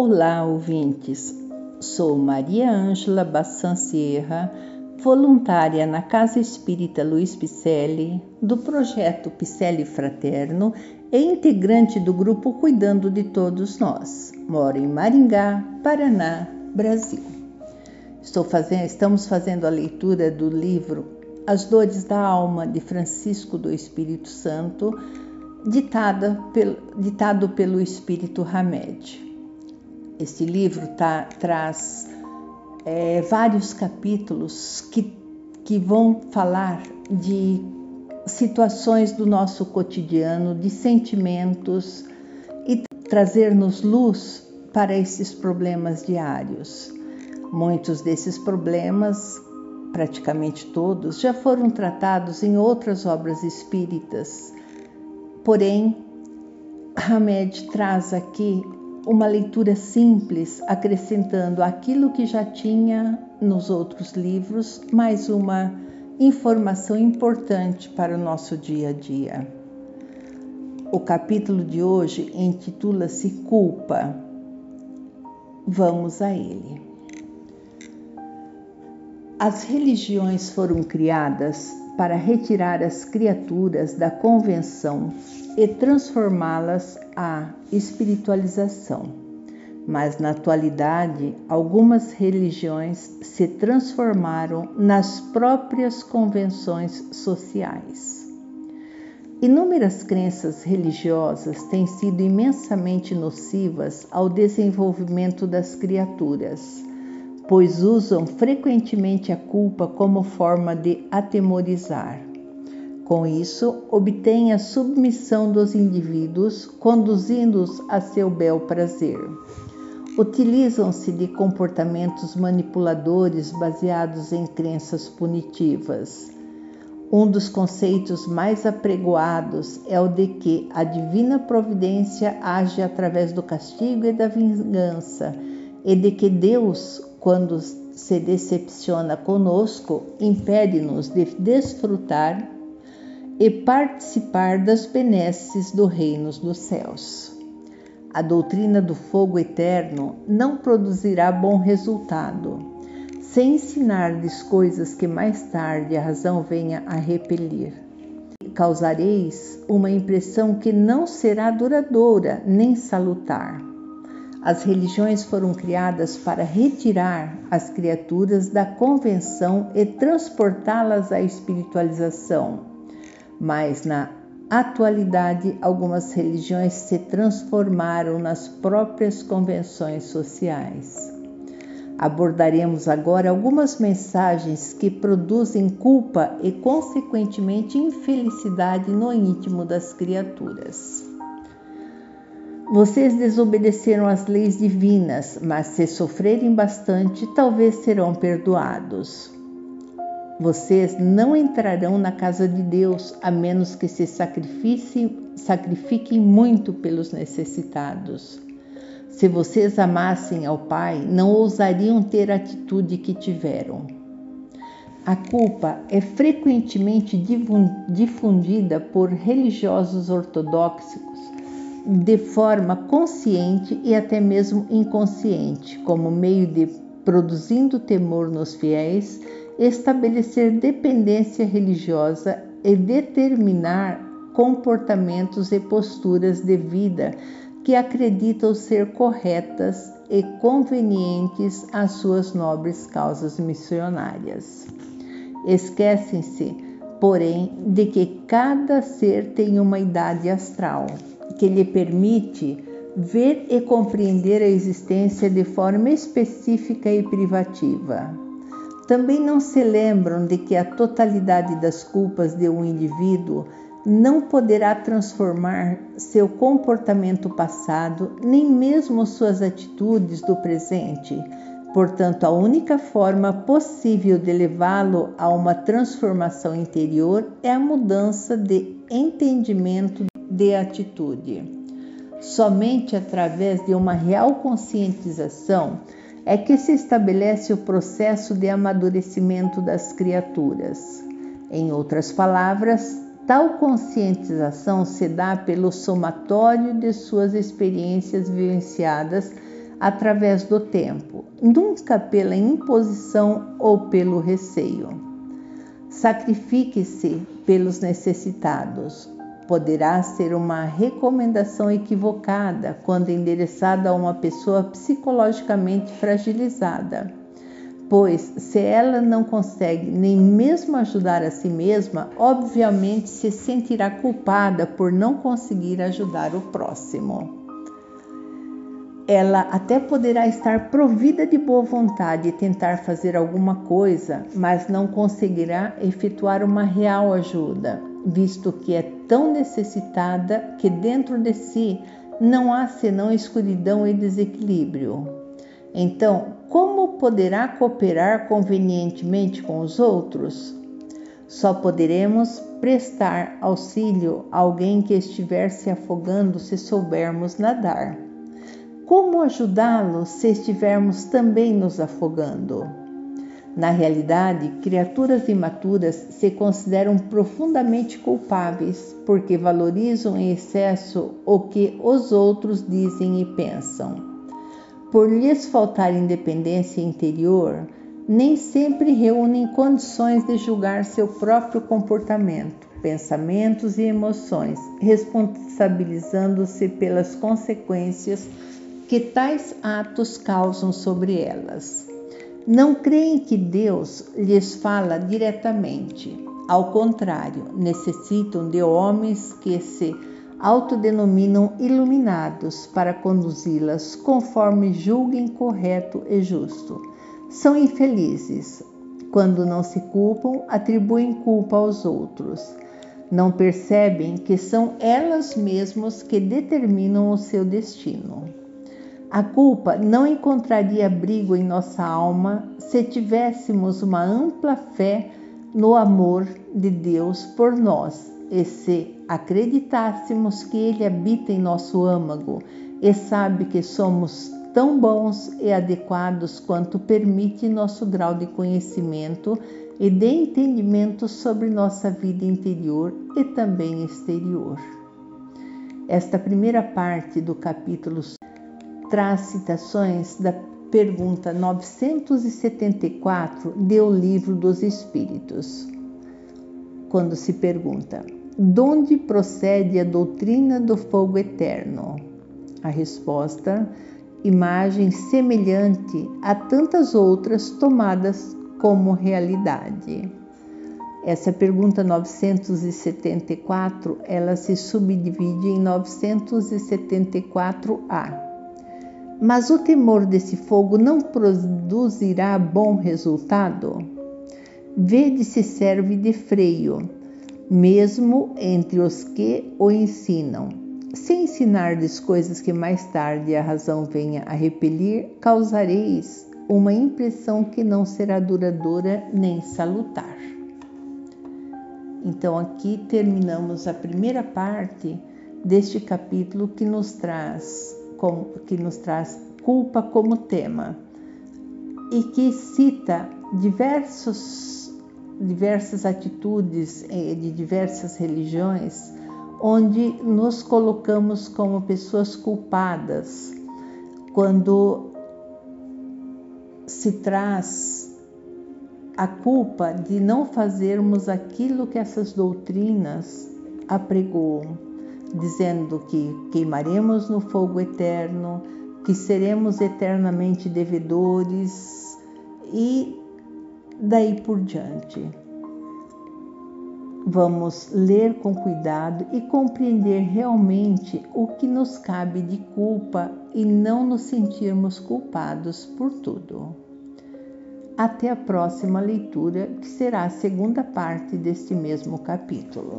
Olá, ouvintes. Sou Maria Ângela Bassan Sierra, voluntária na Casa Espírita Luiz Picelli, do projeto Picelli Fraterno e integrante do grupo Cuidando de Todos Nós. Moro em Maringá, Paraná, Brasil. Fazendo, estamos fazendo a leitura do livro As Dores da Alma, de Francisco do Espírito Santo, ditada, ditado pelo Espírito Hamed. Este livro tá, traz é, vários capítulos que, que vão falar de situações do nosso cotidiano, de sentimentos e trazer-nos luz para esses problemas diários. Muitos desses problemas, praticamente todos, já foram tratados em outras obras espíritas. Porém, Hamed traz aqui uma leitura simples, acrescentando aquilo que já tinha nos outros livros, mais uma informação importante para o nosso dia a dia. O capítulo de hoje intitula-se Culpa. Vamos a ele. As religiões foram criadas para retirar as criaturas da convenção e transformá-las à espiritualização. Mas na atualidade, algumas religiões se transformaram nas próprias convenções sociais. Inúmeras crenças religiosas têm sido imensamente nocivas ao desenvolvimento das criaturas, pois usam frequentemente a culpa como forma de atemorizar. Com isso, obtém a submissão dos indivíduos, conduzindo-os a seu bel prazer. Utilizam-se de comportamentos manipuladores baseados em crenças punitivas. Um dos conceitos mais apregoados é o de que a divina providência age através do castigo e da vingança, e de que Deus, quando se decepciona conosco, impede-nos de desfrutar e participar das benesses do reino dos céus. A doutrina do fogo eterno não produzirá bom resultado, sem ensinar-lhes coisas que mais tarde a razão venha a repelir. Causareis uma impressão que não será duradoura nem salutar. As religiões foram criadas para retirar as criaturas da convenção e transportá-las à espiritualização mas na atualidade algumas religiões se transformaram nas próprias convenções sociais. Abordaremos agora algumas mensagens que produzem culpa e, consequentemente, infelicidade no íntimo das criaturas. Vocês desobedeceram às leis divinas, mas se sofrerem bastante, talvez serão perdoados. Vocês não entrarão na casa de Deus a menos que se sacrifiquem muito pelos necessitados. Se vocês amassem ao Pai, não ousariam ter a atitude que tiveram. A culpa é frequentemente difundida por religiosos ortodoxos de forma consciente e até mesmo inconsciente, como meio de produzindo temor nos fiéis estabelecer dependência religiosa e determinar comportamentos e posturas de vida que acreditam ser corretas e convenientes às suas nobres causas missionárias. Esquecem-se, porém, de que cada ser tem uma idade astral que lhe permite ver e compreender a existência de forma específica e privativa também não se lembram de que a totalidade das culpas de um indivíduo não poderá transformar seu comportamento passado, nem mesmo suas atitudes do presente. Portanto, a única forma possível de levá-lo a uma transformação interior é a mudança de entendimento de atitude. Somente através de uma real conscientização é que se estabelece o processo de amadurecimento das criaturas. Em outras palavras, tal conscientização se dá pelo somatório de suas experiências vivenciadas através do tempo, nunca pela imposição ou pelo receio. Sacrifique-se pelos necessitados. Poderá ser uma recomendação equivocada quando endereçada a uma pessoa psicologicamente fragilizada pois se ela não consegue nem mesmo ajudar a si mesma, obviamente se sentirá culpada por não conseguir ajudar o próximo. Ela até poderá estar provida de boa vontade e tentar fazer alguma coisa, mas não conseguirá efetuar uma real ajuda, visto que é tão necessitada que dentro de si não há senão escuridão e desequilíbrio. Então, como poderá cooperar convenientemente com os outros? Só poderemos prestar auxílio a alguém que estiver se afogando se soubermos nadar. Como ajudá-lo se estivermos também nos afogando? Na realidade, criaturas imaturas se consideram profundamente culpáveis porque valorizam em excesso o que os outros dizem e pensam. Por lhes faltar independência interior, nem sempre reúnem condições de julgar seu próprio comportamento, pensamentos e emoções, responsabilizando-se pelas consequências que tais atos causam sobre elas. Não creem que Deus lhes fala diretamente. Ao contrário, necessitam de homens que se autodenominam iluminados para conduzi-las conforme julguem correto e justo. São infelizes. Quando não se culpam, atribuem culpa aos outros. Não percebem que são elas mesmas que determinam o seu destino. A culpa não encontraria abrigo em nossa alma se tivéssemos uma ampla fé no amor de Deus por nós e se acreditássemos que Ele habita em nosso âmago e sabe que somos tão bons e adequados quanto permite nosso grau de conhecimento e de entendimento sobre nossa vida interior e também exterior. Esta primeira parte do capítulo traz citações da pergunta 974 do Livro dos Espíritos, quando se pergunta: Donde procede a doutrina do fogo eterno? A resposta: imagem semelhante a tantas outras tomadas como realidade. Essa pergunta 974, ela se subdivide em 974A. Mas o temor desse fogo não produzirá bom resultado? Vede se serve de freio mesmo entre os que o ensinam. Se ensinardes coisas que mais tarde a razão venha a repelir, causareis uma impressão que não será duradoura nem salutar. Então aqui terminamos a primeira parte deste capítulo que nos traz que nos traz culpa como tema e que cita diversos diversas atitudes eh, de diversas religiões, onde nos colocamos como pessoas culpadas quando se traz a culpa de não fazermos aquilo que essas doutrinas apregoam, dizendo que queimaremos no fogo eterno, que seremos eternamente devedores e daí por diante. Vamos ler com cuidado e compreender realmente o que nos cabe de culpa e não nos sentirmos culpados por tudo. Até a próxima leitura, que será a segunda parte deste mesmo capítulo.